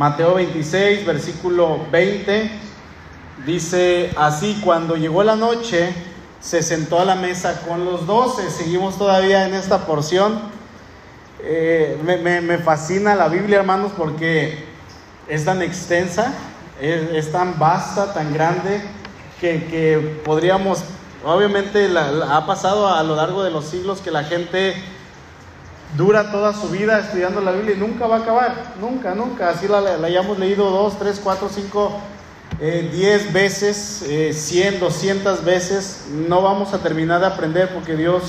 Mateo 26, versículo 20, dice así, cuando llegó la noche, se sentó a la mesa con los doce. Seguimos todavía en esta porción. Eh, me, fascina la Biblia, hermanos, porque es tan extensa, es, tan vasta, tan grande, que, podríamos, obviamente ha pasado a lo largo de los siglos que la gente dura toda su vida estudiando la Biblia y nunca va a acabar, nunca, nunca. Así la, la hayamos leído dos, tres, cuatro, cinco, eh, diez veces, eh, cien, doscientas veces, no vamos a terminar de aprender porque Dios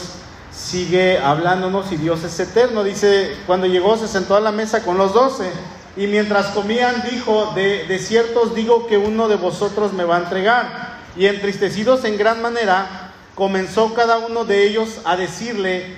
sigue hablándonos y Dios es eterno. Dice, cuando llegó se sentó a la mesa con los doce y mientras comían dijo, de, de cierto os digo que uno de vosotros me va a entregar. Y entristecidos en gran manera, comenzó cada uno de ellos a decirle,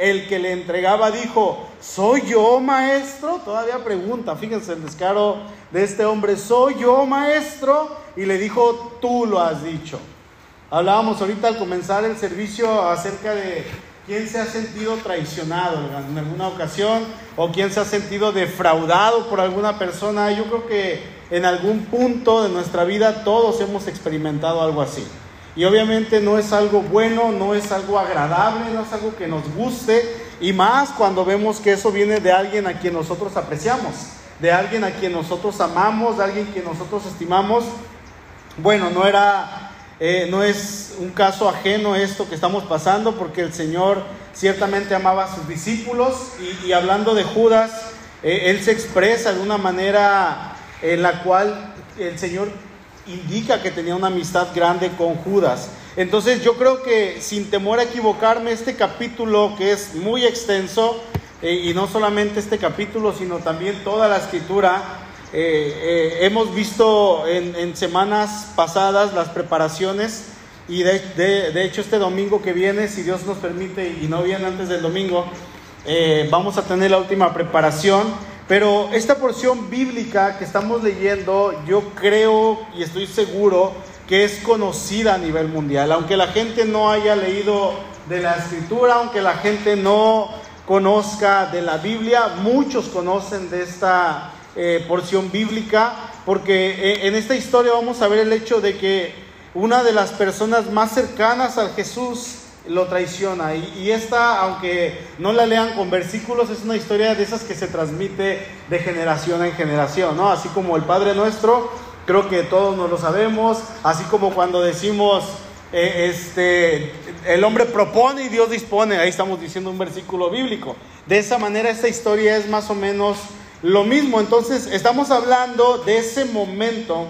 el que le entregaba dijo, ¿soy yo maestro? Todavía pregunta, fíjense el descaro de este hombre, ¿soy yo maestro? Y le dijo, tú lo has dicho. Hablábamos ahorita al comenzar el servicio acerca de quién se ha sentido traicionado en alguna ocasión o quién se ha sentido defraudado por alguna persona. Yo creo que en algún punto de nuestra vida todos hemos experimentado algo así. Y obviamente no es algo bueno, no es algo agradable, no es algo que nos guste, y más cuando vemos que eso viene de alguien a quien nosotros apreciamos, de alguien a quien nosotros amamos, de alguien que nosotros estimamos. Bueno, no era, eh, no es un caso ajeno esto que estamos pasando, porque el Señor ciertamente amaba a sus discípulos, y, hablando de Judas, eh, él se expresa de una manera en la cual el Señor indica que tenía una amistad grande con Judas. Entonces yo creo que sin temor a equivocarme, este capítulo que es muy extenso, eh, y no solamente este capítulo, sino también toda la escritura, eh, eh, hemos visto en, semanas pasadas las preparaciones y de, de, hecho este domingo que viene, si Dios nos permite y no viene antes del domingo, vamos a tener la última preparación pero esta porción bíblica que estamos leyendo, yo creo y estoy seguro que es conocida a nivel mundial. Aunque la gente no haya leído de la escritura, aunque la gente no conozca de la Biblia, muchos conocen de esta eh, porción bíblica, porque eh, en esta historia vamos a ver el hecho de que una de las personas más cercanas al Jesús lo traiciona. Y, esta, aunque no la lean con versículos, es una historia de esas que se transmite de generación en generación, ¿no? Así como el Padre Nuestro, creo que todos nos lo sabemos, así como cuando decimos, eh, este, el hombre propone y Dios dispone, ahí estamos diciendo un versículo bíblico. De esa manera esta historia es más o menos lo mismo. Entonces, estamos hablando de ese momento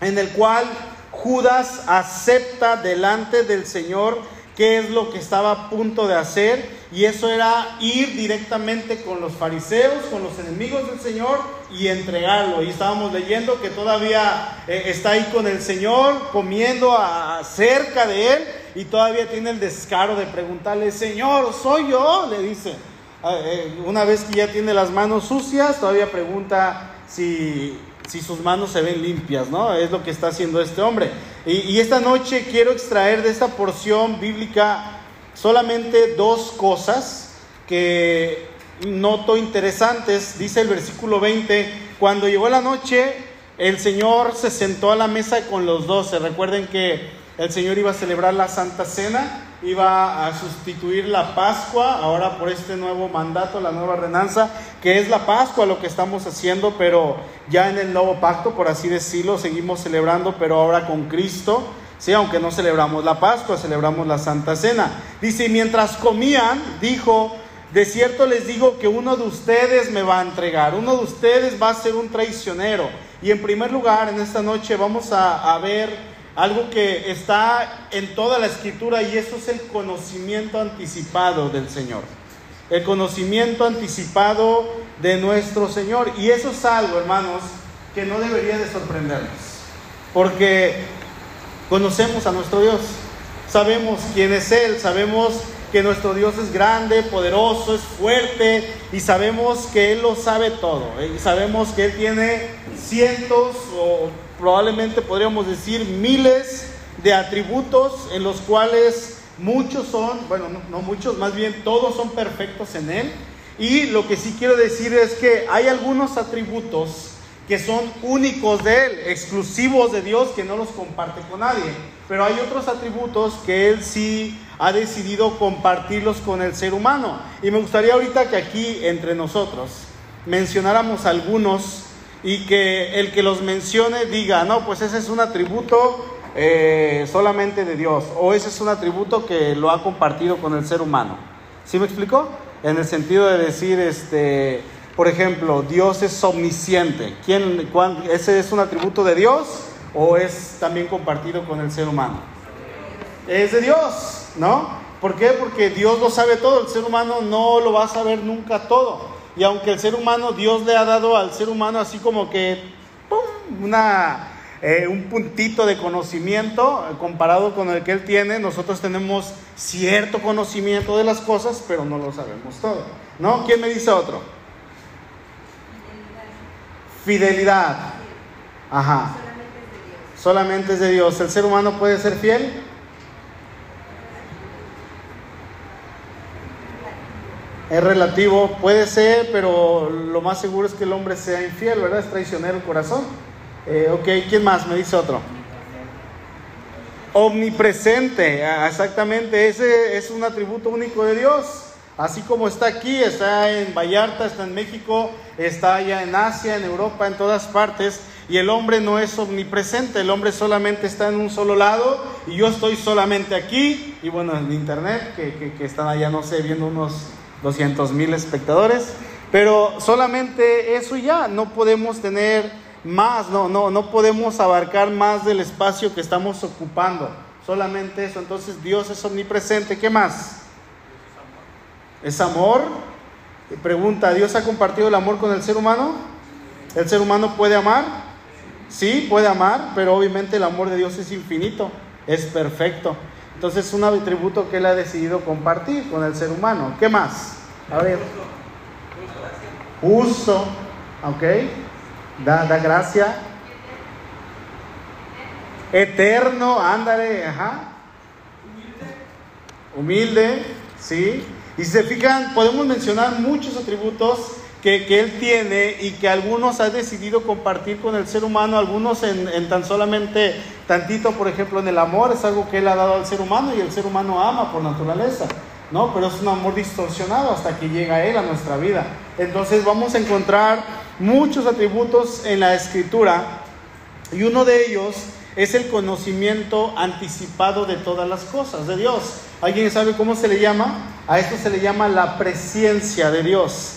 en el cual Judas acepta delante del Señor qué es lo que estaba a punto de hacer, y eso era ir directamente con los fariseos, con los enemigos del Señor y entregarlo. Y estábamos leyendo que todavía eh, está ahí con el Señor, comiendo cerca de él, y todavía tiene el descaro de preguntarle, Señor, ¿soy yo? Le dice. Ah, eh, una vez que ya tiene las manos sucias, todavía pregunta si si sus manos se ven limpias, ¿no? Es lo que está haciendo este hombre. Y, esta noche quiero extraer de esta porción bíblica solamente dos cosas que noto interesantes. Dice el versículo 20, cuando llegó la noche, el Señor se sentó a la mesa con los doce. Recuerden que el Señor iba a celebrar la Santa Cena iba a sustituir la Pascua, ahora por este nuevo mandato, la nueva renanza, que es la Pascua lo que estamos haciendo, pero ya en el nuevo pacto, por así decirlo, seguimos celebrando, pero ahora con Cristo. Sí, aunque no celebramos la Pascua, celebramos la Santa Cena. Dice, y mientras comían, dijo, de cierto les digo que uno de ustedes me va a entregar, uno de ustedes va a ser un traicionero. Y en primer lugar, en esta noche vamos a, a ver algo que está en toda la escritura y eso es el conocimiento anticipado del Señor. El conocimiento anticipado de nuestro Señor. Y eso es algo, hermanos, que no debería de sorprendernos. Porque Conocemos a nuestro Dios. Sabemos quién es Él, sabemos que nuestro Dios es grande, poderoso, es fuerte y sabemos que Él lo sabe todo. ¿eh? Sabemos que Él tiene cientos o probablemente podríamos decir miles de atributos en los cuales muchos son, bueno, no, muchos, más bien todos son perfectos en Él. Y lo que sí quiero decir es que hay algunos atributos que son únicos de Él, exclusivos de Dios, que no los comparte con nadie. Pero hay otros atributos que Él sí ha decidido compartirlos con el ser humano. Y me gustaría ahorita que aquí entre nosotros mencionáramos algunos y que el que los mencione diga, no, pues ese es un atributo eh, solamente de Dios, o ese es un atributo que lo ha compartido con el ser humano. ¿Sí me explico? En el sentido de decir, este, por ejemplo, Dios es omnisciente. ¿Quién, ¿Ese es un atributo de Dios o es también compartido con el ser humano? Es de Dios, ¿no? ¿Por qué? Porque Dios lo sabe todo, el ser humano no lo va a saber nunca todo. Y aunque el ser humano, Dios le ha dado al ser humano así como que ¡pum! Una, eh, un puntito de conocimiento eh, comparado con el que Él tiene, nosotros tenemos cierto conocimiento de las cosas, pero no lo sabemos todo. ¿No? ¿Quién me dice otro? Fidelidad. Ajá. Solamente es de Dios. ¿El ser humano puede ser fiel? Es relativo, puede ser, pero lo más seguro es que el hombre sea infiel, ¿verdad? Es traicionero el corazón. Eh, ok, ¿quién más? Me dice otro. Omnipresente, ah, exactamente, ese es un atributo único de Dios. Así como está aquí, está en Vallarta, está en México, está allá en Asia, en Europa, en todas partes. Y el hombre no es omnipresente, el hombre solamente está en un solo lado y yo estoy solamente aquí. Y bueno, en internet, que, que, están allá, no sé, viendo unos 200 mil espectadores. Pero solamente eso ya, no podemos tener más, no, no, no podemos abarcar más del espacio que estamos ocupando. Solamente eso. Entonces Dios es omnipresente. ¿Qué más? ¿Es amor? Pregunta, ¿Dios ha compartido el amor con el ser humano? ¿El ser humano puede amar? Sí, puede amar, pero obviamente el amor de Dios es infinito, es perfecto. Entonces es un atributo que Él ha decidido compartir con el ser humano. ¿Qué más? A ver. Justo, ¿ok? Da, da gracia. Eterno, ándale, ajá. Humilde, sí. Y si se fijan, podemos mencionar muchos atributos que, Él tiene y que algunos ha decidido compartir con el ser humano, algunos en, en, tan solamente tantito, por ejemplo, en el amor, es algo que Él ha dado al ser humano y el ser humano ama por naturaleza, ¿no? Pero es un amor distorsionado hasta que llega Él a nuestra vida. Entonces vamos a encontrar muchos atributos en la escritura y uno de ellos es el conocimiento anticipado de todas las cosas de Dios. ¿Alguien sabe cómo se le llama? A esto se le llama la presciencia de Dios.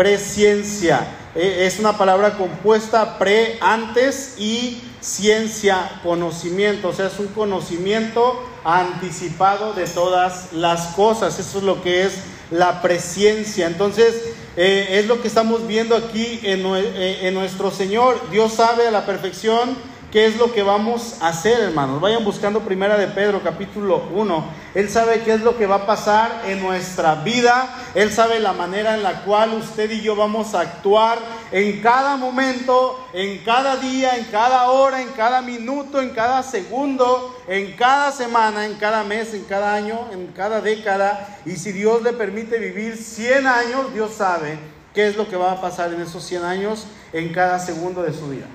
Presciencia. E, es una palabra compuesta pre, antes y ciencia, conocimiento. O sea, es un conocimiento anticipado de todas las cosas. Eso es lo que es la presciencia. Entonces, eh, es lo que estamos viendo aquí en, eh, en nuestro Señor. Dios sabe a la perfección ¿Qué es lo que vamos a hacer, hermanos? Vayan buscando primera de Pedro, capítulo 1. Él sabe qué es lo que va a pasar en nuestra vida. Él sabe la manera en la cual usted y yo vamos a actuar en cada momento, en cada día, en cada hora, en cada minuto, en cada segundo, en cada semana, en cada mes, en cada año, en cada década. Y si Dios le permite vivir 100 años, Dios sabe qué es lo que va a pasar en esos 100 años, en cada segundo de su vida.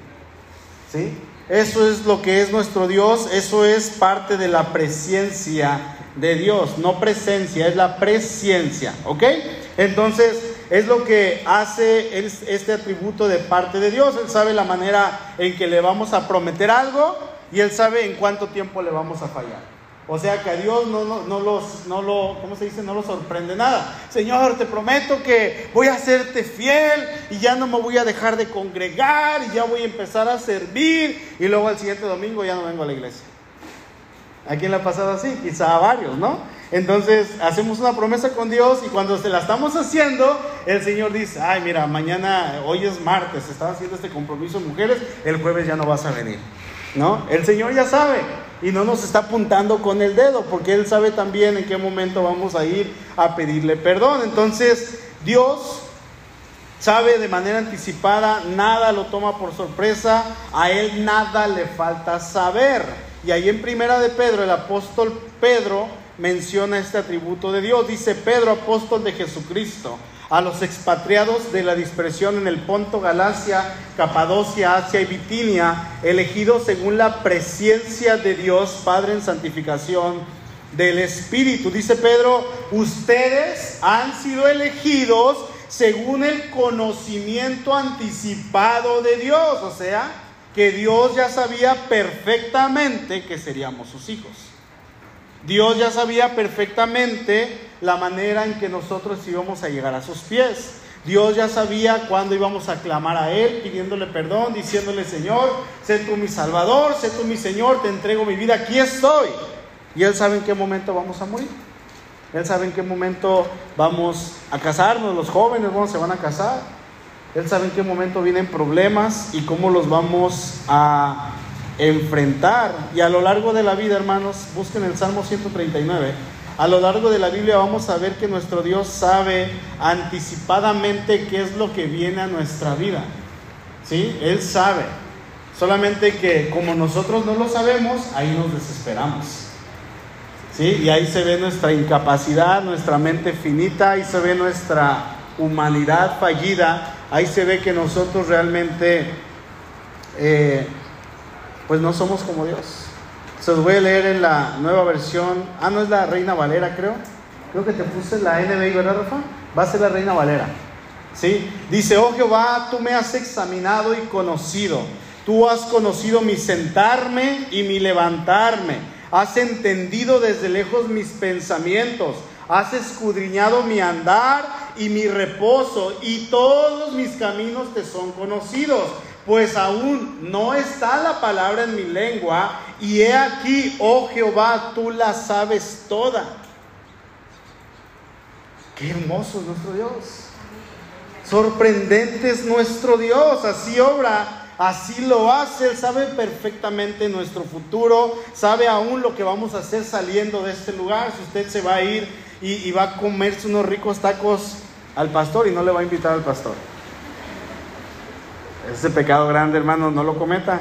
¿Sí? Eso es lo que es nuestro Dios, eso es parte de la presencia de Dios, no presencia, es la presencia, ¿ok? Entonces, es lo que hace este atributo de parte de Dios. Él sabe la manera en que le vamos a prometer algo y Él sabe en cuánto tiempo le vamos a fallar. O sea que a Dios no, no, los, no lo, ¿cómo se dice? No lo sorprende nada. Señor, te prometo que voy a hacerte fiel y ya no me voy a dejar de congregar y ya voy a empezar a servir y luego al siguiente domingo ya no vengo a la iglesia. ¿A quién le ha pasado así? Quizá a varios, ¿no? Entonces hacemos una promesa con Dios y cuando se la estamos haciendo, el Señor dice, ay mira, mañana, hoy es martes, estaba haciendo este compromiso mujeres, el jueves ya no vas a venir, ¿no? El Señor ya sabe. Y no nos está apuntando con el dedo, porque Él sabe también en qué momento vamos a ir a pedirle perdón. Entonces, Dios sabe de manera anticipada, nada lo toma por sorpresa, a Él nada le falta saber. Y ahí en Primera de Pedro, el apóstol Pedro menciona este atributo de Dios. Dice Pedro, apóstol de Jesucristo a los expatriados de la dispersión en el Ponto, Galacia, Capadocia, Asia y Bitinia, elegidos según la presencia de Dios, Padre en santificación del Espíritu. Dice Pedro, ustedes han sido elegidos según el conocimiento anticipado de Dios, o sea, que Dios ya sabía perfectamente que seríamos sus hijos. Dios ya sabía perfectamente la manera en que nosotros íbamos a llegar a sus pies. Dios ya sabía cuándo íbamos a clamar a Él, pidiéndole perdón, diciéndole, Señor, sé tú mi Salvador, sé tú mi Señor, te entrego mi vida, aquí estoy. Y Él sabe en qué momento vamos a morir. Él sabe en qué momento vamos a casarnos, los jóvenes ¿cómo se van a casar. Él sabe en qué momento vienen problemas y cómo los vamos a enfrentar. Y a lo largo de la vida, hermanos, busquen el Salmo 139. A lo largo de la Biblia vamos a ver que nuestro Dios sabe anticipadamente qué es lo que viene a nuestra vida. ¿Sí? Él sabe. Solamente que como nosotros no lo sabemos, ahí nos desesperamos. ¿Sí? Y ahí se ve nuestra incapacidad, nuestra mente finita, ahí se ve nuestra humanidad fallida, ahí se ve que nosotros realmente eh, pues no somos como Dios. Se los voy a leer en la nueva versión. Ah, no es la Reina Valera, creo. Creo que te puse la NBI, ¿verdad, Rafa? Va a ser la Reina Valera. ¿Sí? Dice, oh Jehová, tú me has examinado y conocido. Tú has conocido mi sentarme y mi levantarme. Has entendido desde lejos mis pensamientos. Has escudriñado mi andar y mi reposo. Y todos mis caminos te son conocidos pues aún no está la palabra en mi lengua, y he aquí, oh Jehová, tú la sabes toda. Qué hermoso es nuestro Dios. Sorprendente es nuestro Dios, así obra, así lo hace, Él sabe perfectamente nuestro futuro, sabe aún lo que vamos a hacer saliendo de este lugar, si usted se va a ir y, y va a comerse unos ricos tacos al pastor y no le va a invitar al pastor. Ese pecado grande, hermano, no lo cometa.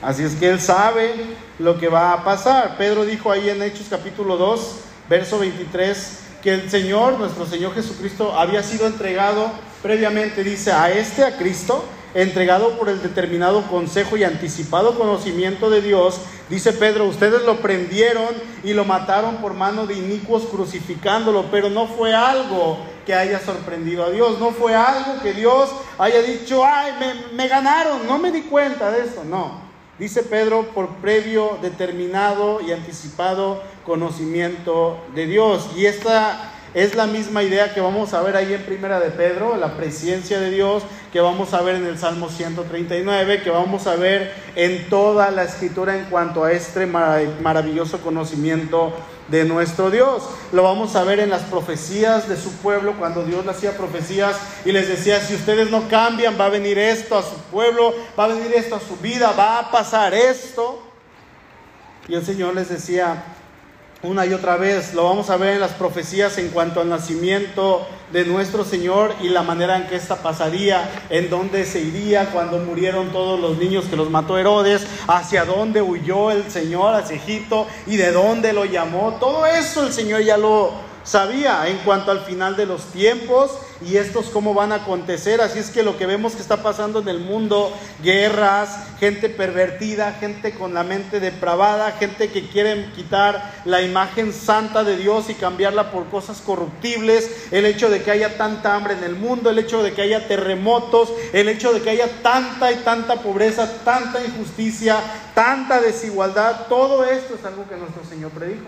Así es que él sabe lo que va a pasar. Pedro dijo ahí en Hechos capítulo 2, verso 23, que el Señor, nuestro Señor Jesucristo, había sido entregado previamente, dice, a este, a Cristo, entregado por el determinado consejo y anticipado conocimiento de Dios, dice Pedro, ustedes lo prendieron y lo mataron por mano de inicuos crucificándolo, pero no fue algo que haya sorprendido a Dios, no fue algo que Dios haya dicho, ay, me, ganaron, no me di cuenta de esto, no. Dice Pedro, por previo, determinado y anticipado conocimiento de Dios. Y esta es la misma idea que vamos a ver ahí en Primera de Pedro, la presencia de Dios, que vamos a ver en el Salmo 139, que vamos a ver en toda la escritura en cuanto a este maravilloso conocimiento de nuestro Dios. Lo vamos a ver en las profecías de su pueblo, cuando Dios le hacía profecías y les decía, si ustedes no cambian, va a venir esto a su pueblo, va a venir esto a su vida, va a pasar esto. Y el Señor les decía, una y otra vez. Lo vamos a ver en las profecías en cuanto al nacimiento de nuestro Señor y la manera en que esta pasaría, en dónde se iría cuando murieron todos los niños que los mató Herodes, hacia dónde huyó el Señor, hacia Egipto y de dónde lo llamó. Todo eso el Señor ya lo sabía en cuanto al final de los tiempos y estos cómo van a acontecer. Así es que lo que vemos que está pasando en el mundo, guerras, gente pervertida, gente con la mente depravada, gente que quieren quitar la imagen santa de Dios y cambiarla por cosas corruptibles, el hecho de que haya tanta hambre en el mundo, el hecho de que haya terremotos, el hecho de que haya tanta y tanta pobreza, tanta injusticia, tanta desigualdad, todo esto es algo que nuestro Señor predijo.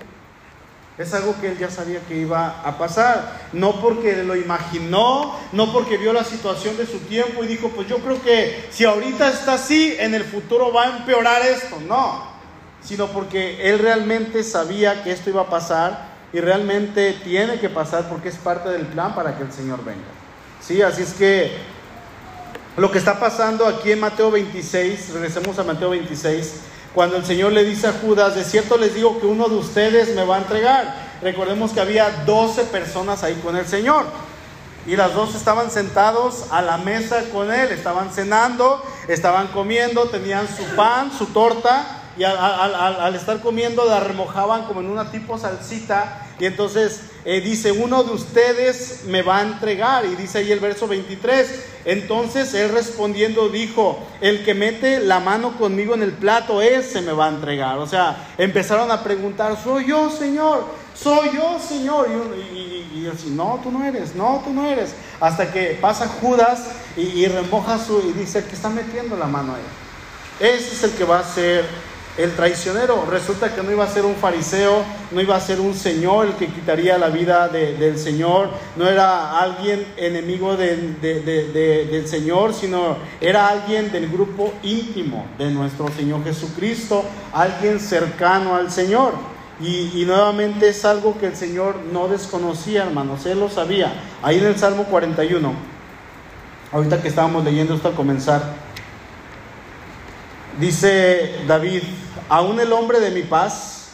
Es algo que él ya sabía que iba a pasar. No porque lo imaginó, no porque vio la situación de su tiempo y dijo, pues yo creo que si ahorita está así, en el futuro va a empeorar esto. No, sino porque él realmente sabía que esto iba a pasar y realmente tiene que pasar porque es parte del plan para que el Señor venga. Sí, así es que lo que está pasando aquí en Mateo 26, regresemos a Mateo 26, cuando el Señor le dice a Judas, de cierto les digo que uno de ustedes me va a entregar. Recordemos que había 12 personas ahí con el Señor. Y las dos estaban sentados a la mesa con él, estaban cenando, estaban comiendo, tenían su pan, su torta, y al, estar comiendo la remojaban como en una tipo salsita. Y entonces eh, dice, uno de ustedes me va a entregar. Y dice ahí el verso 23. Entonces él respondiendo dijo, el que mete la mano conmigo en el plato, ese me va a entregar. O sea, empezaron a preguntar, soy yo, Señor soy yo, Señor. Y, y, así, no, tú no eres, no, tú no eres. Hasta que pasa Judas y, remoja su, y dice que está metiendo la mano ahí. Ese es el que va a ser el traicionero. Resulta que no iba a ser un fariseo, no iba a ser un señor el que quitaría la vida del Señor, no era alguien enemigo del Señor, sino era alguien del grupo íntimo de nuestro Señor Jesucristo, alguien cercano al Señor. Y, nuevamente es algo que el Señor no desconocía, hermanos, Él lo sabía. Ahí en el Salmo 41, ahorita que estábamos leyendo esto al comenzar, dice David, aún el hombre de mi paz,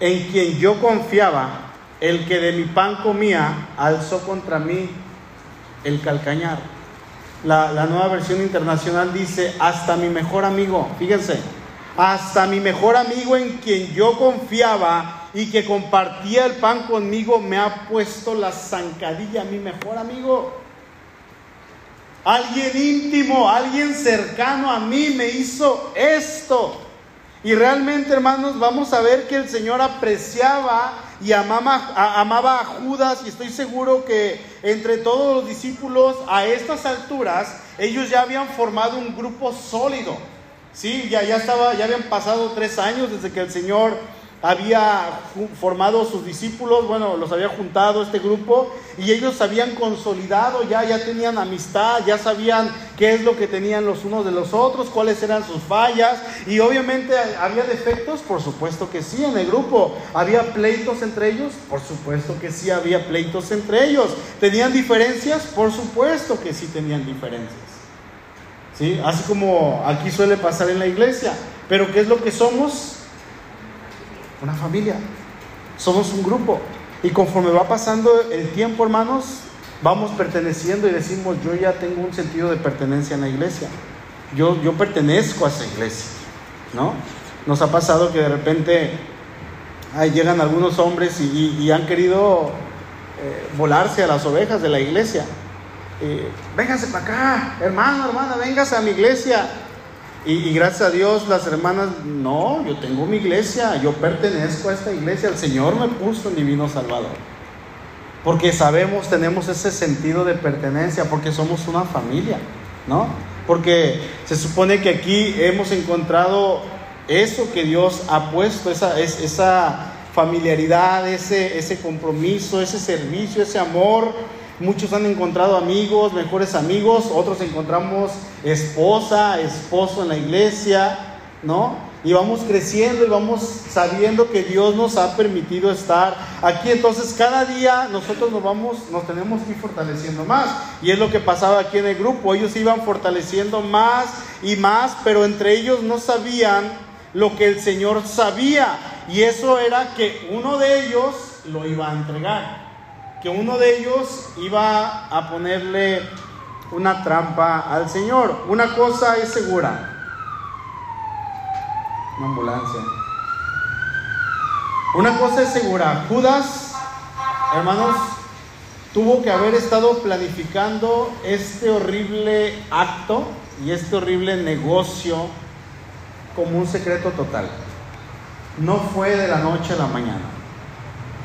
en quien yo confiaba, el que de mi pan comía, alzó contra mí el calcañar. La, la nueva versión internacional dice, hasta mi mejor amigo, fíjense, hasta mi mejor amigo en quien yo confiaba y que compartía el pan conmigo me ha puesto la zancadilla, mi mejor amigo. Alguien íntimo, alguien cercano a mí me hizo esto. Y realmente, hermanos, vamos a ver que el Señor apreciaba y amaba, a Judas y estoy seguro que entre todos los discípulos a estas alturas ellos ya habían formado un grupo sólido. Sí, ya, ya estaba, ya habían pasado tres años desde que el Señor había formado sus discípulos, bueno, los había juntado este grupo y ellos habían consolidado, ya, ya tenían amistad, ya sabían qué es lo que tenían los unos de los otros, cuáles eran sus fallas y obviamente había defectos, por supuesto que sí, en el grupo. ¿Había pleitos entre ellos? Por supuesto que sí, había pleitos entre ellos. ¿Tenían diferencias? Por supuesto que sí tenían diferencias. ¿sí? Así como aquí suele pasar en la iglesia. Pero ¿qué es lo que somos? Una familia. Somos un grupo. Y conforme va pasando el tiempo, hermanos, vamos perteneciendo y decimos, yo ya tengo un sentido de pertenencia en la iglesia. Yo, yo pertenezco a esa iglesia, ¿no? Nos ha pasado que de repente ahí llegan algunos hombres y, han querido eh, volarse a las ovejas de la iglesia eh, véngase para acá, hermano, hermana, véngase a mi iglesia. Y, gracias a Dios las hermanas, no, yo tengo mi iglesia, yo pertenezco a esta iglesia, el Señor me puso en divino Salvador. Porque sabemos, tenemos ese sentido de pertenencia, porque somos una familia, ¿no? Porque se supone que aquí hemos encontrado eso que Dios ha puesto, esa, esa familiaridad, ese, ese compromiso, ese servicio, ese amor Muchos han encontrado amigos, mejores amigos, otros encontramos esposa, esposo en la iglesia, ¿no? Y vamos creciendo y vamos sabiendo que Dios nos ha permitido estar aquí. Entonces cada día nosotros nos vamos, nos tenemos que ir fortaleciendo más. Y es lo que pasaba aquí en el grupo. Ellos iban fortaleciendo más y más, pero entre ellos no sabían lo que el Señor sabía. Y eso era que uno de ellos lo iba a entregar que uno de ellos iba a ponerle una trampa al Señor. Una cosa es segura. Una ambulancia. Una cosa es segura. Judas, hermanos, tuvo que haber estado planificando este horrible acto y este horrible negocio como un secreto total. No fue de la noche a la mañana.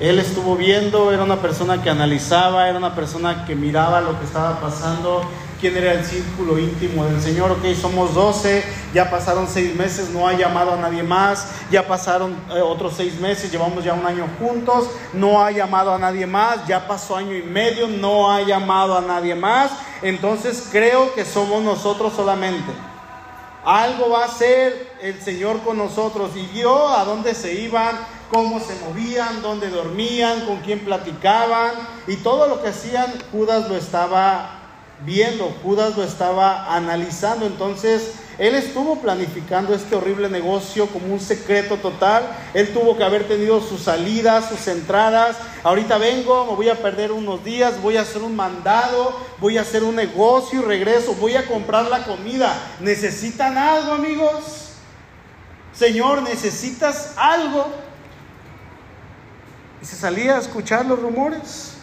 Él estuvo viendo, era una persona que analizaba, era una persona que miraba lo que estaba pasando, quién era el círculo íntimo del Señor. Ok, somos 12, ya pasaron seis meses, no ha llamado a nadie más, ya pasaron eh, otros seis meses, llevamos ya un año juntos, no ha llamado a nadie más, ya pasó año y medio, no ha llamado a nadie más. Entonces creo que somos nosotros solamente. Algo va a hacer el Señor con nosotros y vio a dónde se iban, cómo se movían, dónde dormían, con quién platicaban y todo lo que hacían, Judas lo estaba viendo, Judas lo estaba analizando, entonces él estuvo planificando este horrible negocio como un secreto total. Él tuvo que haber tenido sus salidas, sus entradas. Ahorita vengo, me voy a perder unos días, voy a hacer un mandado, voy a hacer un negocio y regreso, voy a comprar la comida. ¿Necesitan algo, amigos? Señor, ¿necesitas algo? Y se salía a escuchar los rumores.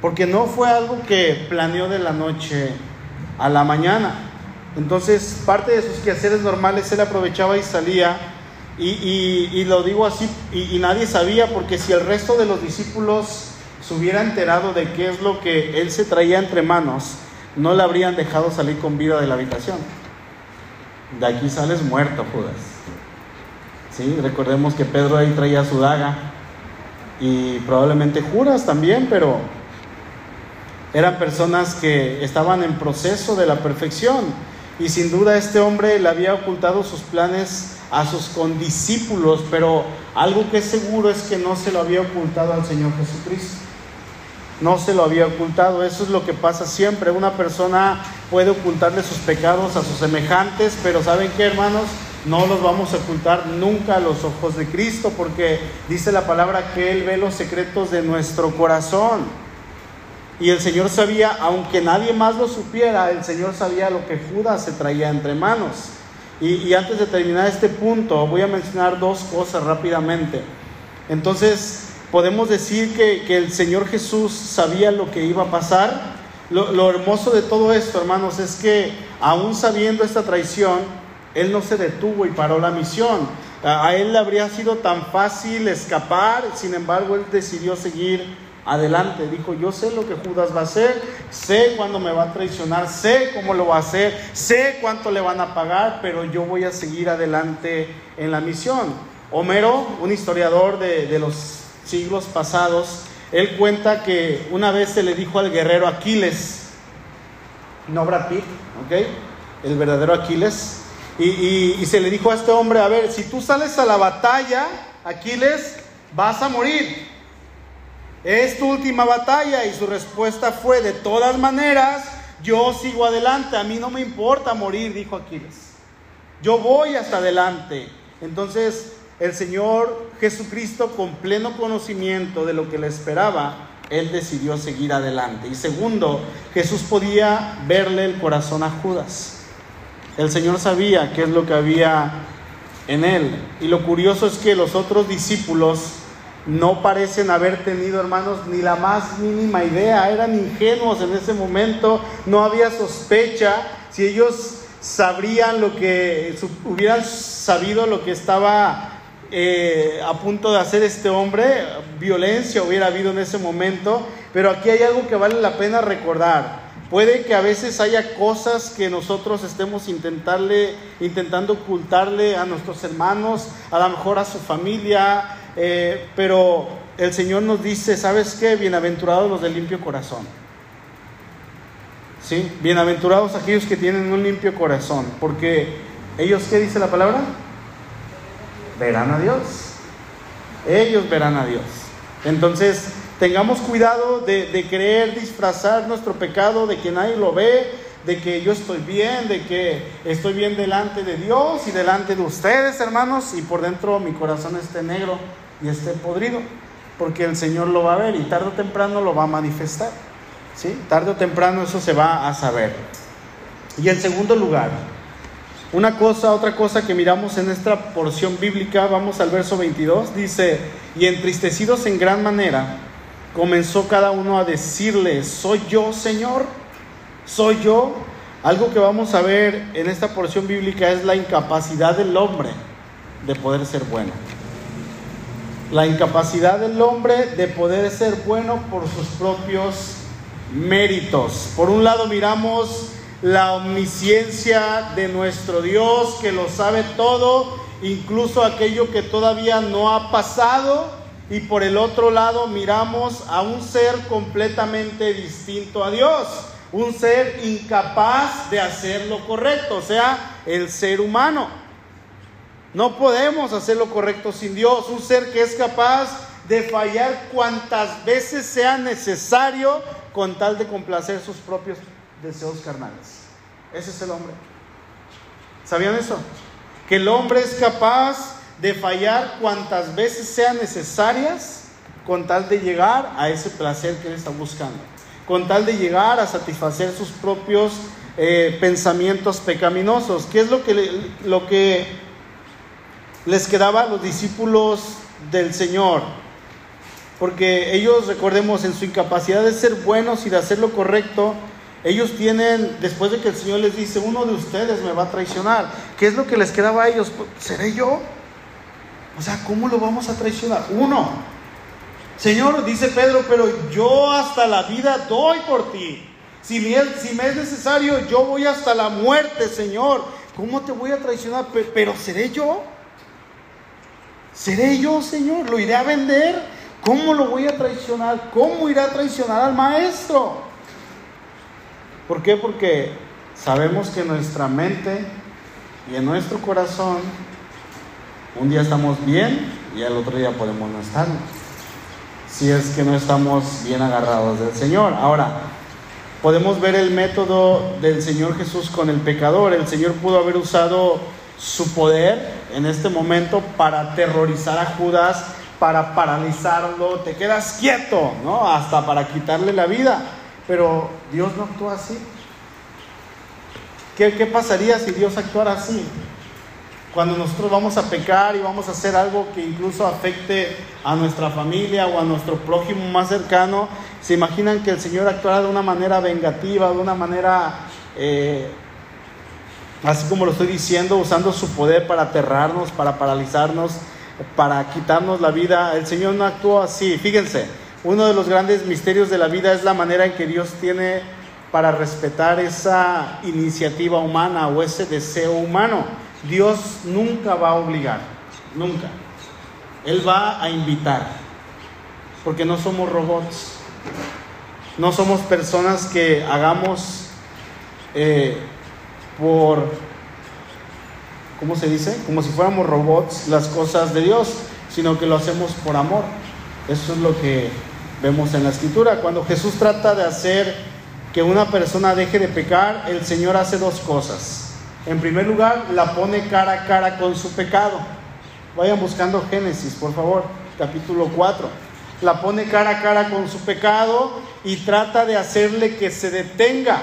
Porque no fue algo que planeó de la noche a la mañana. Entonces, parte de sus quehaceres normales él aprovechaba y salía. Y, lo digo así, y, nadie sabía, porque si el resto de los discípulos se hubiera enterado de qué es lo que él se traía entre manos, no le habrían dejado salir con vida de la habitación. De aquí sales muerto, Judas. ¿Sí? Recordemos que Pedro ahí traía su daga y probablemente Judas también, pero eran personas que estaban en proceso de la perfección y sin duda este hombre le había ocultado sus planes a sus condiscípulos, pero algo que es seguro es que no se lo había ocultado al Señor Jesucristo. No se lo había ocultado, eso es lo que pasa siempre. Una persona puede ocultarle sus pecados a sus semejantes, pero ¿saben qué, hermanos? No los vamos a ocultar nunca a los ojos de Cristo, porque dice la palabra que Él ve los secretos de nuestro corazón. Y el Señor sabía, aunque nadie más lo supiera, el Señor sabía lo que Judas se traía entre manos. Y, antes de terminar este punto, voy a mencionar dos cosas rápidamente. Entonces, podemos decir que, el Señor Jesús sabía lo que iba a pasar. Lo, lo hermoso de todo esto, hermanos, es que aún sabiendo esta traición, Él no se detuvo y paró la misión. A Él le habría sido tan fácil escapar, sin embargo, Él decidió seguir adelante. Dijo, yo sé lo que Judas va a hacer, sé cuándo me va a traicionar, sé cómo lo va a hacer, sé cuánto le van a pagar, pero yo voy a seguir adelante en la misión. Homero, un historiador de, los siglos pasados, él cuenta que una vez se le dijo al guerrero Aquiles, no Brad ¿ok? El verdadero Aquiles, y, se le dijo a este hombre, a ver, si tú sales a la batalla, Aquiles, vas a morir. Es tu última batalla y su respuesta fue, de todas maneras, yo sigo adelante, a mí no me importa morir, dijo Aquiles. Yo voy hasta adelante. Entonces el Señor Jesucristo, con pleno conocimiento de lo que le esperaba, él decidió seguir adelante. Y segundo, Jesús podía verle el corazón a Judas. El Señor sabía qué es lo que había en él. Y lo curioso es que los otros discípulos no parecen haber tenido, hermanos, ni la más mínima idea, eran ingenuos en ese momento, no había sospecha, si ellos sabrían lo que, hubieran sabido lo que estaba eh, a punto de hacer este hombre, violencia hubiera habido en ese momento, pero aquí hay algo que vale la pena recordar. Puede que a veces haya cosas que nosotros estemos intentarle, intentando ocultarle a nuestros hermanos, a lo mejor a su familia, eh, pero el Señor nos dice, ¿sabes qué? Bienaventurados los de limpio corazón. ¿Sí? Bienaventurados aquellos que tienen un limpio corazón, porque ellos, ¿qué dice la palabra? Verán a Dios. Ellos verán a Dios. Entonces, tengamos cuidado de, de querer disfrazar nuestro pecado, de que nadie lo ve, de que yo estoy bien, de que estoy bien delante de Dios y delante de ustedes, hermanos, y por dentro mi corazón esté negro y esté podrido, porque el Señor lo va a ver y tarde o temprano lo va a manifestar. ¿sí? Tarde o temprano eso se va a saber. Y en segundo lugar, una cosa, otra cosa que miramos en esta porción bíblica, vamos al verso 22, dice, y entristecidos en gran manera, comenzó cada uno a decirle, ¿soy yo, Señor? ¿Soy yo? Algo que vamos a ver en esta porción bíblica es la incapacidad del hombre de poder ser bueno la incapacidad del hombre de poder ser bueno por sus propios méritos. Por un lado miramos la omnisciencia de nuestro Dios que lo sabe todo, incluso aquello que todavía no ha pasado. Y por el otro lado miramos a un ser completamente distinto a Dios, un ser incapaz de hacer lo correcto, o sea, el ser humano. No podemos hacer lo correcto sin Dios. Un ser que es capaz de fallar cuantas veces sea necesario con tal de complacer sus propios deseos carnales. Ese es el hombre. ¿Sabían eso? Que el hombre es capaz de fallar cuantas veces sean necesarias con tal de llegar a ese placer que él está buscando, con tal de llegar a satisfacer sus propios eh, pensamientos pecaminosos. ¿Qué es lo que, lo que les quedaba a los discípulos del Señor? Porque ellos, recordemos, en su incapacidad de ser buenos y de hacer lo correcto, ellos tienen, después de que el Señor les dice, uno de ustedes me va a traicionar, ¿qué es lo que les quedaba a ellos? ¿Seré yo? O sea, ¿cómo lo vamos a traicionar? Uno, Señor, dice Pedro, pero yo hasta la vida doy por ti. Si me, es necesario, yo voy hasta la muerte, Señor. ¿Cómo te voy a traicionar? Pero ¿seré yo? ¿Seré yo, Señor? ¿Lo iré a vender? ¿Cómo lo voy a traicionar? ¿Cómo irá a traicionar al maestro? ¿Por qué? Porque sabemos que nuestra mente y en nuestro corazón un día estamos bien y al otro día podemos no estar. Si es que no estamos bien agarrados del Señor. Ahora, podemos ver el método del Señor Jesús con el pecador. El Señor pudo haber usado su poder en este momento para aterrorizar a Judas, para paralizarlo, te quedas quieto, ¿no? Hasta para quitarle la vida. Pero Dios no actúa así. ¿Qué, qué pasaría si Dios actuara así? Cuando nosotros vamos a pecar y vamos a hacer algo que incluso afecte a nuestra familia o a nuestro prójimo más cercano, ¿se imaginan que el Señor actuara de una manera vengativa, de una manera, eh, así como lo estoy diciendo, usando su poder para aterrarnos, para paralizarnos, para quitarnos la vida? El Señor no actuó así. Fíjense, uno de los grandes misterios de la vida es la manera en que Dios tiene para respetar esa iniciativa humana o ese deseo humano. Dios nunca va a obligar, nunca. Él va a invitar, porque no somos robots, no somos personas que hagamos eh, por, ¿cómo se dice? Como si fuéramos robots las cosas de Dios, sino que lo hacemos por amor. Eso es lo que vemos en la escritura. Cuando Jesús trata de hacer que una persona deje de pecar, el Señor hace dos cosas. En primer lugar, la pone cara a cara con su pecado. Vayan buscando Génesis, por favor, capítulo 4. La pone cara a cara con su pecado y trata de hacerle que se detenga.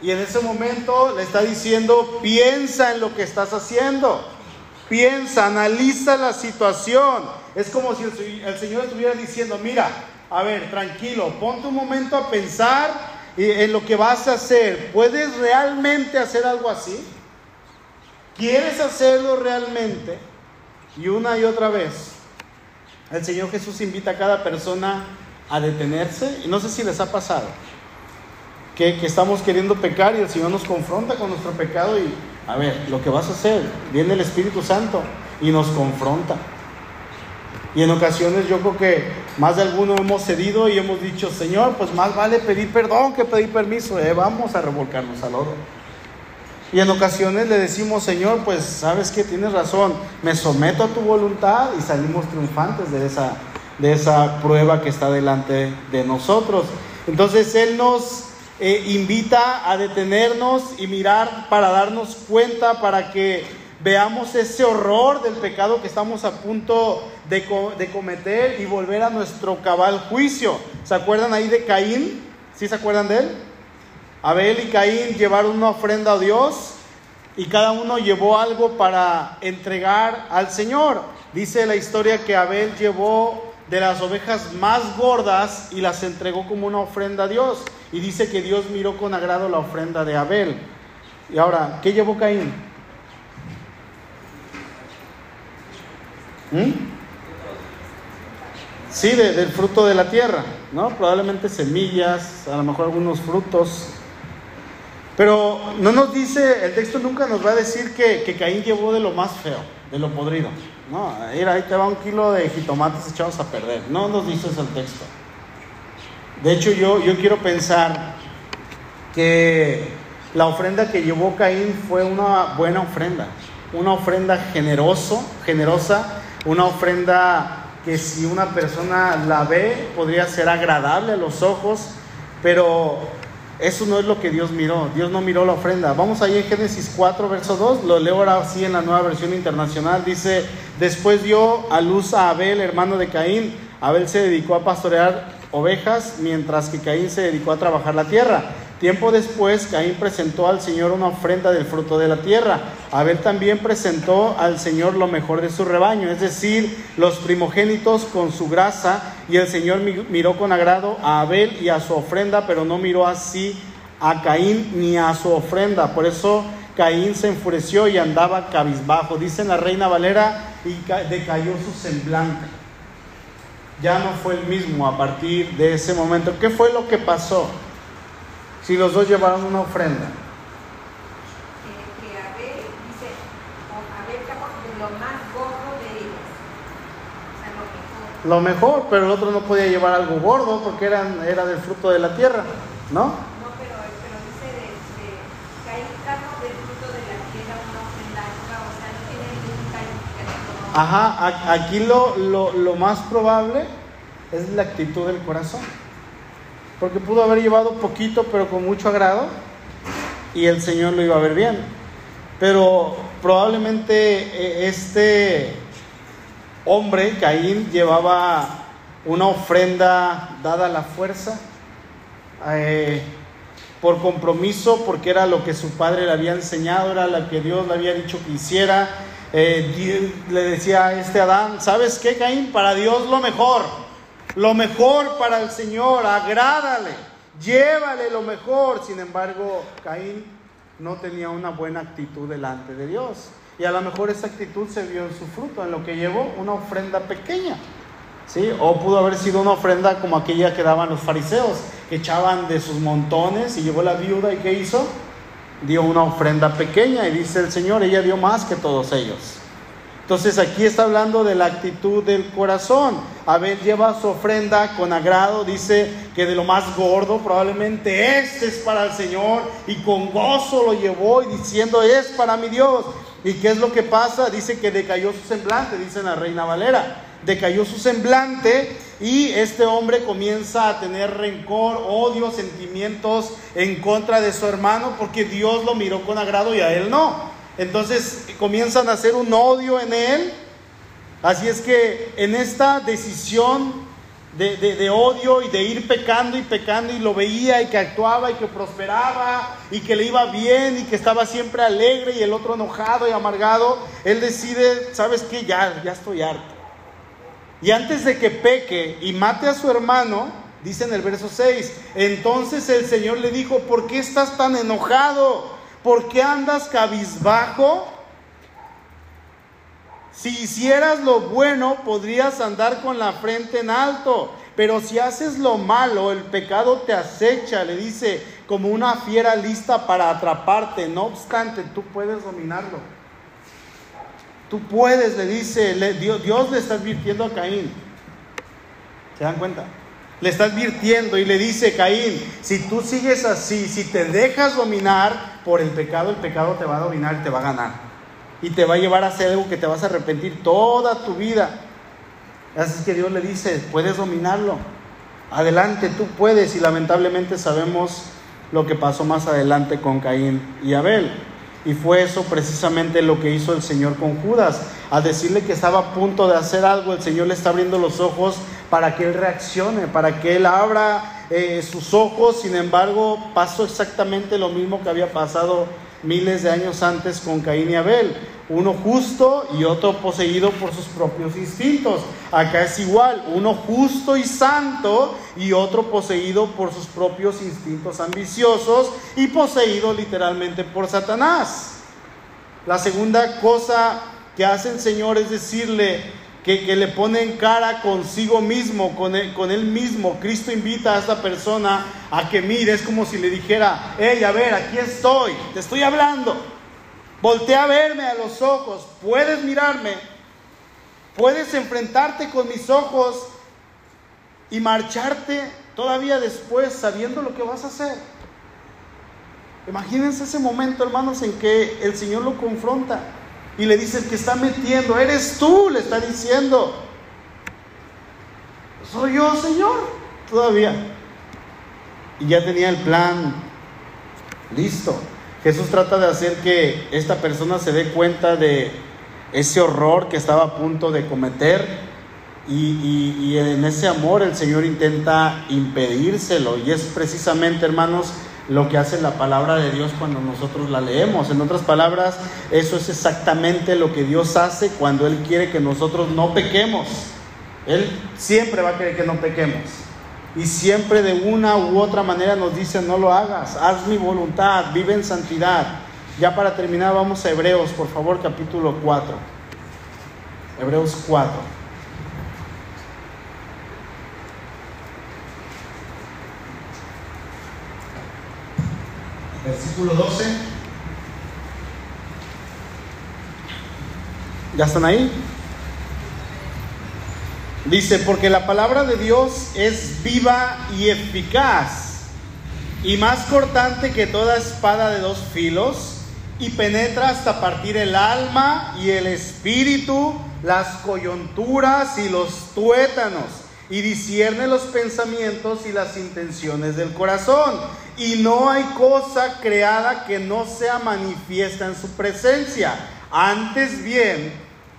Y en ese momento le está diciendo, piensa en lo que estás haciendo. Piensa, analiza la situación. Es como si el Señor estuviera diciendo, mira, a ver, tranquilo, ponte un momento a pensar en lo que vas a hacer. ¿Puedes realmente hacer algo así? ¿Quieres hacerlo realmente? Y una y otra vez, el Señor Jesús invita a cada persona a detenerse. Y no sé si les ha pasado que, que estamos queriendo pecar y el Señor nos confronta con nuestro pecado y, a ver, lo que vas a hacer, viene el Espíritu Santo y nos confronta. Y en ocasiones yo creo que más de alguno hemos cedido y hemos dicho, Señor, pues más vale pedir perdón que pedir permiso, eh, vamos a revolcarnos al oro. Y en ocasiones le decimos, Señor, pues sabes que tienes razón, me someto a tu voluntad y salimos triunfantes de esa, de esa prueba que está delante de nosotros. Entonces Él nos eh, invita a detenernos y mirar para darnos cuenta, para que veamos ese horror del pecado que estamos a punto de, cometer y volver a nuestro cabal juicio. ¿Se acuerdan ahí de Caín? ¿Sí se acuerdan de él? Abel y Caín llevaron una ofrenda a Dios y cada uno llevó algo para entregar al Señor. Dice la historia que Abel llevó de las ovejas más gordas y las entregó como una ofrenda a Dios. Y dice que Dios miró con agrado la ofrenda de Abel. Y ahora, ¿qué llevó Caín? ¿Mm? Sí, del fruto de la tierra, ¿no? Probablemente semillas, a lo mejor algunos frutos. Pero no nos dice, el texto nunca nos va a decir que, que Caín llevó de lo más feo, de lo podrido. No, mira, ahí te va un kilo de jitomates echados a perder. No nos dice eso el texto. De hecho, yo, yo quiero pensar que la ofrenda que llevó Caín fue una buena ofrenda, una ofrenda generoso, generosa una ofrenda que si una persona la ve podría ser agradable a los ojos, pero eso no es lo que Dios miró. Dios no miró la ofrenda. Vamos ahí en Génesis 4, verso 2. Lo leo ahora así en la nueva versión internacional. Dice, después dio a luz a Abel, hermano de Caín. Abel se dedicó a pastorear ovejas, mientras que Caín se dedicó a trabajar la tierra. Tiempo después, Caín presentó al Señor una ofrenda del fruto de la tierra. Abel también presentó al Señor lo mejor de su rebaño, es decir, los primogénitos con su grasa, y el Señor miró con agrado a Abel y a su ofrenda, pero no miró así a Caín ni a su ofrenda. Por eso Caín se enfureció y andaba cabizbajo. Dice la reina Valera, y decayó su semblante. Ya no fue el mismo a partir de ese momento. ¿Qué fue lo que pasó? Si los dos llevaron una ofrenda? lo mejor. Pero el otro no podía llevar algo gordo porque eran, era del fruto de la tierra, ¿no? No, pero, pero dice de, de, que hay carne del fruto de la tierra, una ofrenda, o sea, no tiene ningún calificativo. Ajá, aquí lo, lo, lo más probable es la actitud del corazón porque pudo haber llevado poquito pero con mucho agrado y el Señor lo iba a ver bien. Pero probablemente eh, este hombre, Caín, llevaba una ofrenda dada a la fuerza, eh, por compromiso, porque era lo que su padre le había enseñado, era lo que Dios le había dicho que hiciera. Eh, le decía a este Adán, ¿sabes qué, Caín? Para Dios lo mejor lo mejor para el Señor, agrádale, llévale lo mejor. Sin embargo, Caín no tenía una buena actitud delante de Dios. Y a lo mejor esa actitud se vio en su fruto, en lo que llevó una ofrenda pequeña. ¿Sí? O pudo haber sido una ofrenda como aquella que daban los fariseos, que echaban de sus montones y llegó la viuda y ¿qué hizo? Dio una ofrenda pequeña y dice el Señor, ella dio más que todos ellos. Entonces aquí está hablando de la actitud del corazón. Abel lleva su ofrenda con agrado, dice que de lo más gordo probablemente este es para el Señor y con gozo lo llevó y diciendo es para mi Dios. ¿Y qué es lo que pasa? Dice que decayó su semblante, dice la reina Valera. Decayó su semblante y este hombre comienza a tener rencor, odio, sentimientos en contra de su hermano porque Dios lo miró con agrado y a él no. Entonces comienzan a hacer un odio en él. Así es que en esta decisión de, odio y de ir pecando y pecando y lo veía y que actuaba y que prosperaba y que le iba bien y que estaba siempre alegre y el otro enojado y amargado, él decide, ¿sabes qué? Ya, ya estoy harto. Y antes de que peque y mate a su hermano, dice en el verso 6, entonces el Señor le dijo, ¿por qué estás tan enojado? ¿Por qué andas cabizbajo? Si hicieras lo bueno, podrías andar con la frente en alto. Pero si haces lo malo, el pecado te acecha, le dice, como una fiera lista para atraparte. No obstante, tú puedes dominarlo. Tú puedes, le dice, Dios, Dios le está advirtiendo a Caín. ¿Se dan cuenta? Le está advirtiendo y le dice, Caín, si tú sigues así, si te dejas dominar por el pecado, el pecado te va a dominar te va a ganar. Y te va a llevar a hacer algo que te vas a arrepentir toda tu vida. Así es que Dios le dice, puedes dominarlo. Adelante, tú puedes. Y lamentablemente sabemos lo que pasó más adelante con Caín y Abel. Y fue eso precisamente lo que hizo el Señor con Judas. Al decirle que estaba a punto de hacer algo, el Señor le está abriendo los ojos para que él reaccione, para que él abra eh, sus ojos. Sin embargo, pasó exactamente lo mismo que había pasado miles de años antes con Caín y Abel. Uno justo y otro poseído por sus propios instintos. Acá es igual, uno justo y santo y otro poseído por sus propios instintos ambiciosos y poseído literalmente por Satanás. La segunda cosa que hace el Señor es decirle, que, le pone en cara consigo mismo, con él, con él mismo. Cristo invita a esta persona a que mire, es como si le dijera, hey, a ver, aquí estoy, te estoy hablando. Voltea a verme a los ojos, puedes mirarme, puedes enfrentarte con mis ojos y marcharte todavía después sabiendo lo que vas a hacer. Imagínense ese momento, hermanos, en que el Señor lo confronta y le dice, el que está metiendo, eres tú, le está diciendo. soy yo, Señor, todavía. Y ya tenía el plan listo. Jesús trata de hacer que esta persona se dé cuenta de ese horror que estaba a punto de cometer y, y, en ese amor el Señor intenta impedírselo y es precisamente, hermanos, lo que hace la palabra de Dios cuando nosotros la leemos. En otras palabras, eso es exactamente lo que Dios hace cuando Él quiere que nosotros no pequemos. Él siempre va a querer que no pequemos. Y siempre de una u otra manera nos dice, no lo hagas, haz mi voluntad, vive en santidad. Ya para terminar vamos a Hebreos, por favor, capítulo 4. Hebreos 4. Versículo 12. ¿Ya están ahí? Dice, porque la palabra de Dios es viva y eficaz y más cortante que toda espada de dos filos y penetra hasta partir el alma y el espíritu, las coyunturas y los tuétanos y discierne los pensamientos y las intenciones del corazón. Y no hay cosa creada que no sea manifiesta en su presencia. Antes bien,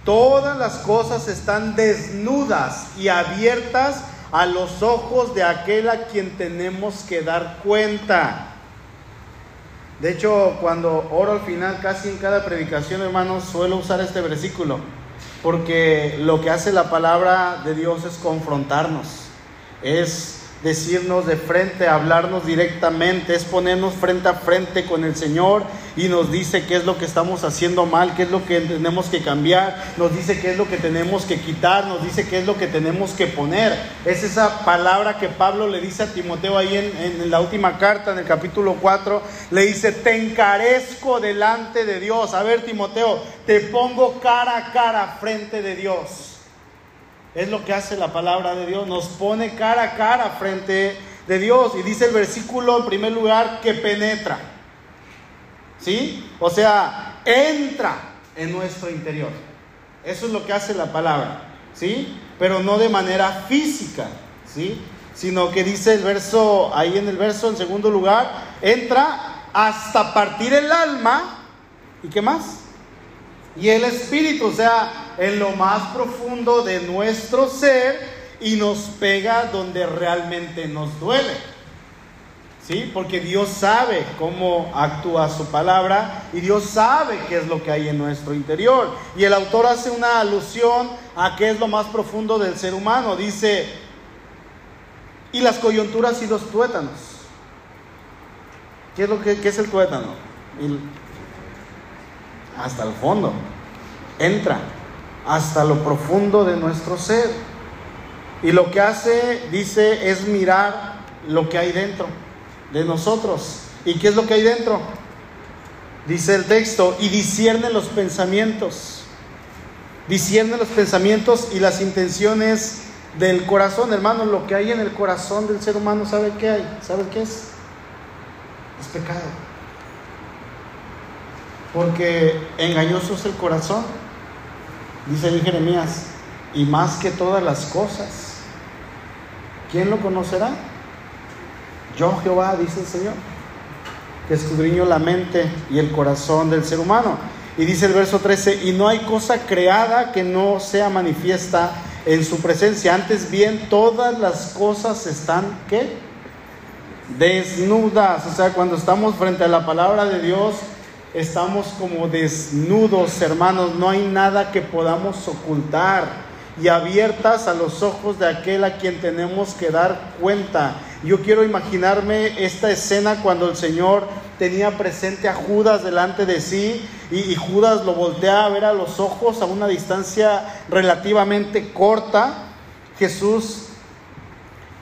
Todas las cosas están desnudas y abiertas a los ojos de aquel a quien tenemos que dar cuenta. De hecho, cuando oro al final, casi en cada predicación, hermanos, suelo usar este versículo, porque lo que hace la palabra de Dios es confrontarnos, es decirnos de frente, hablarnos directamente, es ponernos frente a frente con el Señor y nos dice qué es lo que estamos haciendo mal, qué es lo que tenemos que cambiar, nos dice qué es lo que tenemos que quitar, nos dice qué es lo que tenemos que poner. Es esa palabra que Pablo le dice a Timoteo ahí en, la última carta, en el capítulo 4, le dice, te encarezco delante de Dios. A ver, Timoteo, te pongo cara a cara frente de Dios. Es lo que hace la palabra de Dios, nos pone cara a cara frente de Dios. Y dice el versículo en primer lugar que penetra. ¿Sí? O sea, entra en nuestro interior. Eso es lo que hace la palabra. ¿Sí? Pero no de manera física. ¿Sí? Sino que dice el verso, ahí en el verso en segundo lugar, entra hasta partir el alma. ¿Y qué más? Y el espíritu, o sea, en lo más profundo de nuestro ser y nos pega donde realmente nos duele. ¿Sí? Porque Dios sabe cómo actúa su palabra y Dios sabe qué es lo que hay en nuestro interior. Y el autor hace una alusión a qué es lo más profundo del ser humano. Dice, y las coyunturas y los tuétanos. ¿Qué es, lo que, qué es el tuétano? hasta el fondo. Entra hasta lo profundo de nuestro ser. Y lo que hace, dice, es mirar lo que hay dentro de nosotros. ¿Y qué es lo que hay dentro? Dice el texto, y discierne los pensamientos. Discierne los pensamientos y las intenciones del corazón, hermano. Lo que hay en el corazón del ser humano, ¿sabe qué hay? ¿Sabe qué es? Es pecado. Porque engañoso es el corazón Dice el Jeremías, y más que todas las cosas, ¿quién lo conocerá? Yo Jehová, dice el Señor, que escudriño la mente y el corazón del ser humano. Y dice el verso 13, y no hay cosa creada que no sea manifiesta en su presencia. Antes bien, todas las cosas están, ¿qué? Desnudas. O sea, cuando estamos frente a la palabra de Dios, estamos como desnudos, hermanos, no hay nada que podamos ocultar y abiertas a los ojos de aquel a quien tenemos que dar cuenta. Yo quiero imaginarme esta escena cuando el Señor tenía presente a Judas delante de sí y, Judas lo voltea a ver a los ojos a una distancia relativamente corta. Jesús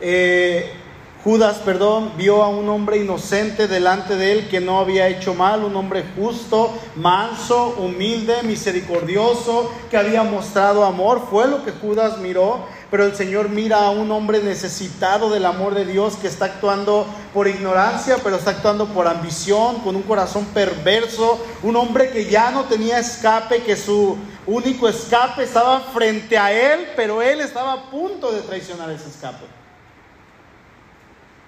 eh, Judas, perdón, vio a un hombre inocente delante de él que no había hecho mal, un hombre justo, manso, humilde, misericordioso, que había mostrado amor. Fue lo que Judas miró, pero el Señor mira a un hombre necesitado del amor de Dios que está actuando por ignorancia, pero está actuando por ambición, con un corazón perverso, un hombre que ya no tenía escape, que su único escape estaba frente a él, pero él estaba a punto de traicionar ese escape.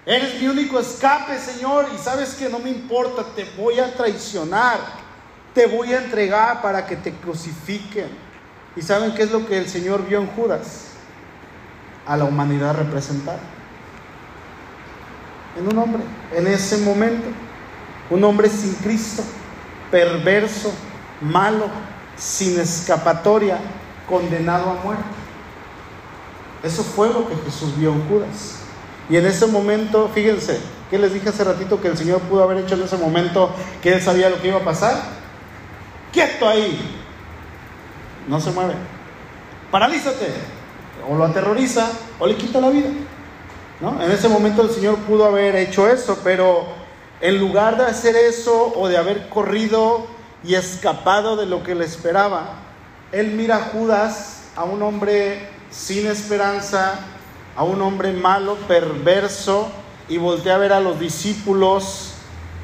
Eres mi único escape, Señor, y sabes que no me importa, te voy a traicionar, te voy a entregar para que te crucifiquen. ¿Y saben qué es lo que el Señor vio en Judas? A la humanidad representada. En un hombre, en ese momento, un hombre sin Cristo, perverso, malo, sin escapatoria, condenado a muerte. Eso fue lo que Jesús vio en Judas. Y en ese momento, fíjense, ¿qué les dije hace ratito que el Señor pudo haber hecho en ese momento que él sabía lo que iba a pasar? Quieto ahí. No se mueve. Paralízate. O lo aterroriza o le quita la vida. ¿No? En ese momento el Señor pudo haber hecho eso, pero en lugar de hacer eso o de haber corrido y escapado de lo que le esperaba, él mira a Judas, a un hombre sin esperanza, a un hombre malo, perverso, y voltea a ver a los discípulos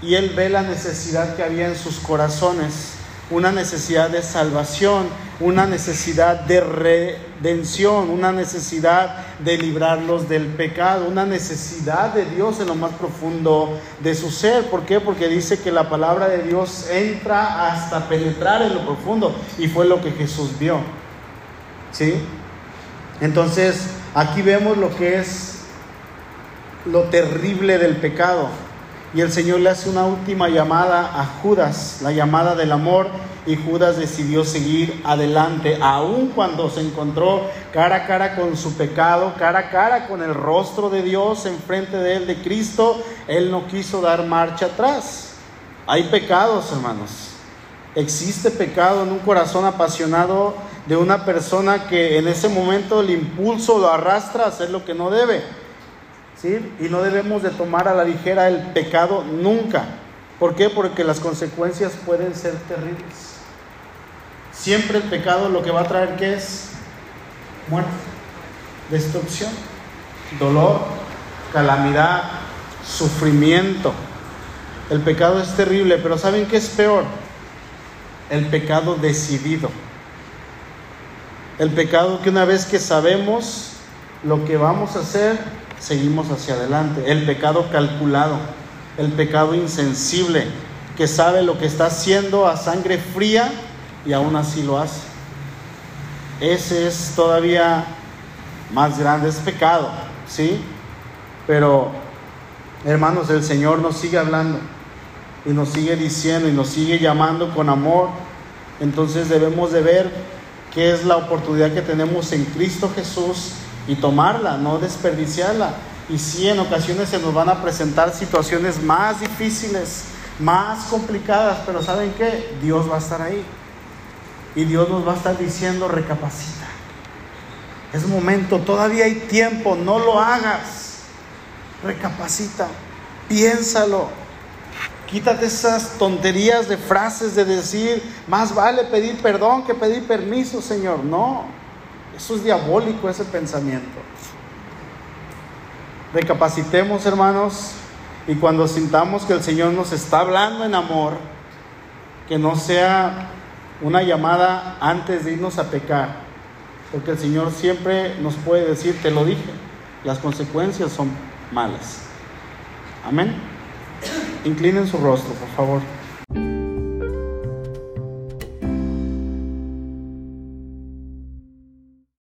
y él ve la necesidad que había en sus corazones, una necesidad de salvación, una necesidad de redención, una necesidad de librarlos del pecado, una necesidad de Dios en lo más profundo de su ser. ¿Por qué? Porque dice que la palabra de Dios entra hasta penetrar en lo profundo y fue lo que Jesús vio. ¿Sí? Entonces, aquí vemos lo que es lo terrible del pecado. Y el Señor le hace una última llamada a Judas, la llamada del amor, y Judas decidió seguir adelante, aun cuando se encontró cara a cara con su pecado, cara a cara con el rostro de Dios enfrente de él, de Cristo, él no quiso dar marcha atrás. Hay pecados, hermanos. Existe pecado en un corazón apasionado de una persona que en ese momento el impulso lo arrastra a hacer lo que no debe. ¿sí? Y no debemos de tomar a la ligera el pecado nunca. ¿Por qué? Porque las consecuencias pueden ser terribles. Siempre el pecado lo que va a traer ¿qué es? Muerte, destrucción, dolor, calamidad, sufrimiento. El pecado es terrible, pero ¿saben qué es peor? El pecado decidido. El pecado que una vez que sabemos lo que vamos a hacer, seguimos hacia adelante. El pecado calculado, el pecado insensible, que sabe lo que está haciendo a sangre fría y aún así lo hace. Ese es todavía más grande, es pecado, ¿sí? Pero, hermanos, el Señor nos sigue hablando y nos sigue diciendo y nos sigue llamando con amor. Entonces debemos de ver qué es la oportunidad que tenemos en Cristo Jesús y tomarla, no desperdiciarla. Y sí, en ocasiones se nos van a presentar situaciones más difíciles, más complicadas, pero ¿saben qué? Dios va a estar ahí. Y Dios nos va a estar diciendo, recapacita. Es momento, todavía hay tiempo, no lo hagas. Recapacita, piénsalo. Quítate esas tonterías de frases de decir, más vale pedir perdón que pedir permiso, Señor. No, eso es diabólico ese pensamiento. Recapacitemos, hermanos, y cuando sintamos que el Señor nos está hablando en amor, que no sea una llamada antes de irnos a pecar, porque el Señor siempre nos puede decir, te lo dije, las consecuencias son malas. Amén. Inclinen su rostro, por favor.